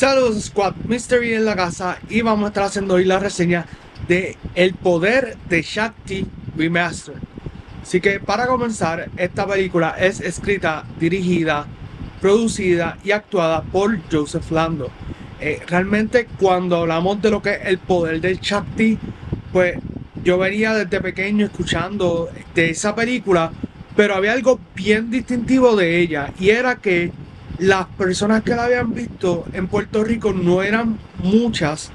Saludos Squad, Mystery en la casa y vamos a estar haciendo hoy la reseña de El Poder de Shakti Remastered. Así que para comenzar, esta película es escrita, dirigida, producida y actuada por Joseph Lando. Eh, realmente cuando hablamos de lo que es el poder del Shakti, pues yo venía desde pequeño escuchando de esa película, pero había algo bien distintivo de ella y era que las personas que la habían visto en Puerto Rico no eran muchas.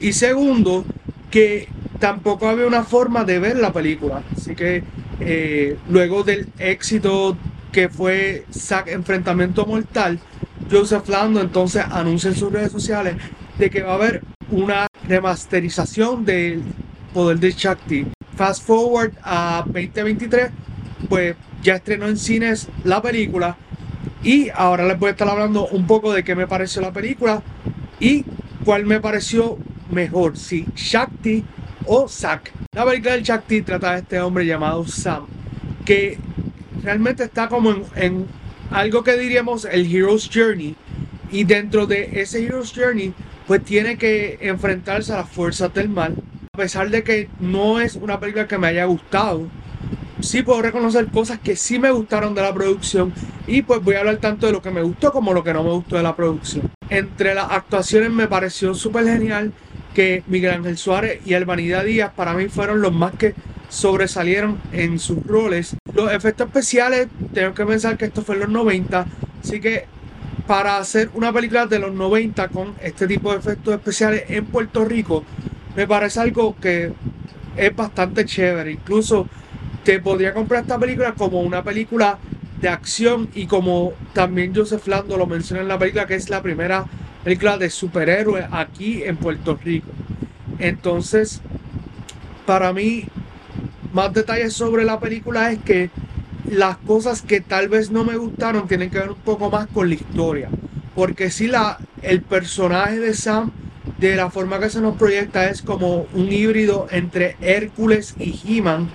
Y segundo, que tampoco había una forma de ver la película. Así que eh, luego del éxito que fue Zack Enfrentamiento Mortal, Joseph Lando entonces anuncia en sus redes sociales de que va a haber una remasterización del poder de Shakti. Fast forward a 2023, pues ya estrenó en cines la película y ahora les voy a estar hablando un poco de qué me pareció la película y cuál me pareció mejor, si Shakti o Zack. La película del Shakti trata de este hombre llamado Sam, que realmente está como en, en algo que diríamos el Hero's Journey. Y dentro de ese Hero's Journey, pues tiene que enfrentarse a las fuerzas del mal. A pesar de que no es una película que me haya gustado, sí puedo reconocer cosas que sí me gustaron de la producción y pues voy a hablar tanto de lo que me gustó como lo que no me gustó de la producción. Entre las actuaciones me pareció súper genial que Miguel Ángel Suárez y Albanida Díaz para mí fueron los más que sobresalieron en sus roles. Los efectos especiales, tengo que pensar que esto fue en los 90, así que para hacer una película de los 90 con este tipo de efectos especiales en Puerto Rico, me parece algo que es bastante chévere. Incluso te podría comprar esta película como una película de acción y como también Joseph Lando lo menciona en la película que es la primera película de superhéroes aquí en Puerto Rico. Entonces, para mí, más detalles sobre la película es que las cosas que tal vez no me gustaron tienen que ver un poco más con la historia. Porque si la, el personaje de Sam, de la forma que se nos proyecta, es como un híbrido entre Hércules y He-Man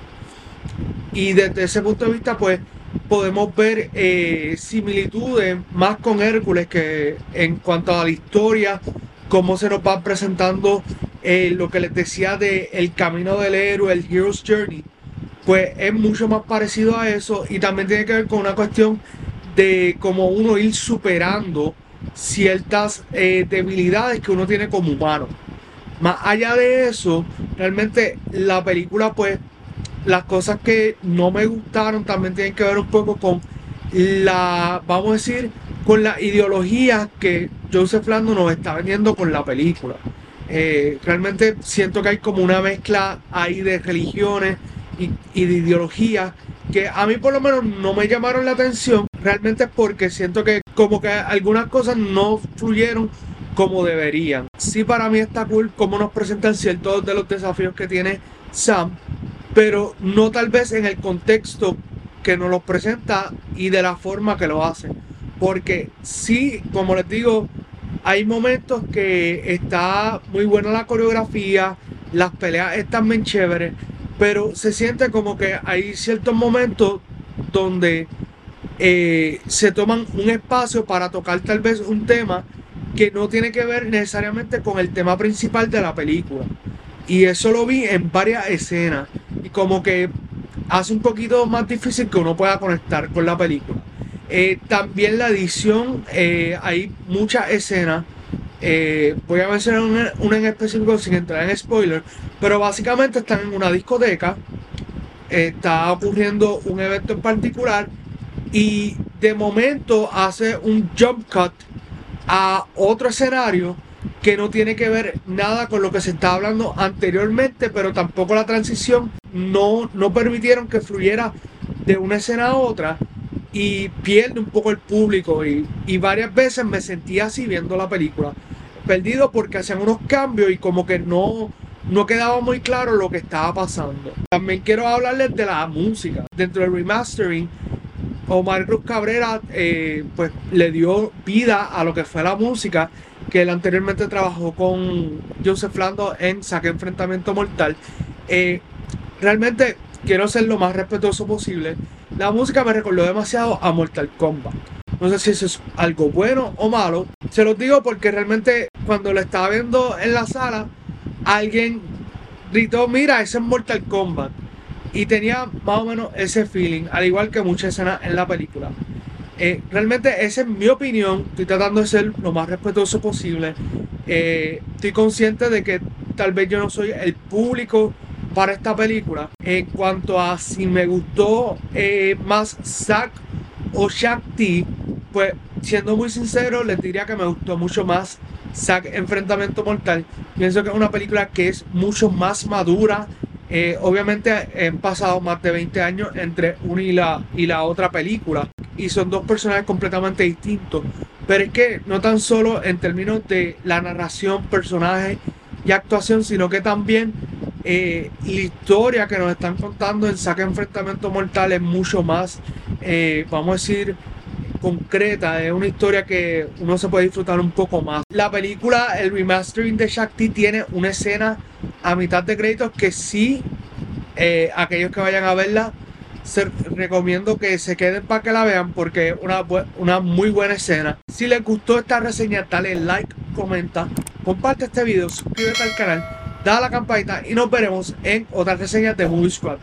y desde ese punto de vista, pues podemos ver eh, similitudes más con Hércules que en cuanto a la historia, cómo se nos va presentando eh, lo que les decía de el camino del héroe, el Hero's Journey, pues es mucho más parecido a eso y también tiene que ver con una cuestión de cómo uno ir superando ciertas eh, debilidades que uno tiene como humano. Más allá de eso, realmente la película pues las cosas que no me gustaron también tienen que ver un poco con la, vamos a decir, con la ideología que Joseph Lando nos está vendiendo con la película. Eh, realmente siento que hay como una mezcla ahí de religiones y, y de ideologías que a mí por lo menos no me llamaron la atención. Realmente porque siento que como que algunas cosas no fluyeron como deberían. Sí para mí está cool cómo nos presentan ciertos de los desafíos que tiene Sam, pero no tal vez en el contexto que nos lo presenta y de la forma que lo hace. Porque sí, como les digo, hay momentos que está muy buena la coreografía, las peleas están bien chéveres, pero se siente como que hay ciertos momentos donde eh, se toman un espacio para tocar tal vez un tema que no tiene que ver necesariamente con el tema principal de la película. Y eso lo vi en varias escenas y como que hace un poquito más difícil que uno pueda conectar con la película. Eh, también la edición, eh, hay muchas escenas. Eh, voy a mencionar una, en específico sin entrar en spoiler, pero básicamente están en una discoteca. Está ocurriendo un evento en particular y de momento hace un jump cut a otro escenario que no tiene que ver nada con lo que se estaba hablando anteriormente, pero tampoco la transición no, no permitieron que fluyera de una escena a otra y pierde un poco el público y, varias veces me sentía así viendo la película, perdido porque hacían unos cambios y como que no, no quedaba muy claro lo que estaba pasando. También quiero hablarles de la música. Dentro del remastering, Omar Cruz Cabrera eh, pues le dio vida a lo que fue la música que él anteriormente trabajó con Joseph Lando en Saque Enfrentamiento Mortal. Eh, realmente quiero ser lo más respetuoso posible. La música me recordó demasiado a Mortal Kombat. No sé si eso es algo bueno o malo. Se los digo porque realmente cuando lo estaba viendo en la sala, alguien gritó, mira, ese es Mortal Kombat. Y tenía más o menos ese feeling, al igual que muchas escenas en la película. Eh, realmente esa es mi opinión, estoy tratando de ser lo más respetuoso posible. Eh, estoy consciente de que tal vez yo no soy el público para esta película. En cuanto a si me gustó eh, más Zack o Shakti, pues siendo muy sincero, les diría que me gustó mucho más Zack Enfrentamiento Mortal. Pienso que es una película que es mucho más madura. obviamente han pasado más de 20 años entre una y la, y la otra película y son dos personajes completamente distintos. Pero es que no tan solo en términos de la narración, personaje y actuación, sino que también eh, la historia que nos están contando en Saca Enfrentamiento Mortal es mucho más, eh, vamos a decir, concreta, es una historia que uno se puede disfrutar un poco más. La película, el remastering de Shakti, tiene una escena a mitad de créditos que sí, eh, aquellos que vayan a verla, recomiendo que se queden para que la vean porque es una, una muy buena escena. Si les gustó esta reseña, dale like, comenta, comparte este video, suscríbete al canal, da la campanita y nos veremos en otras reseñas de Movie Squad.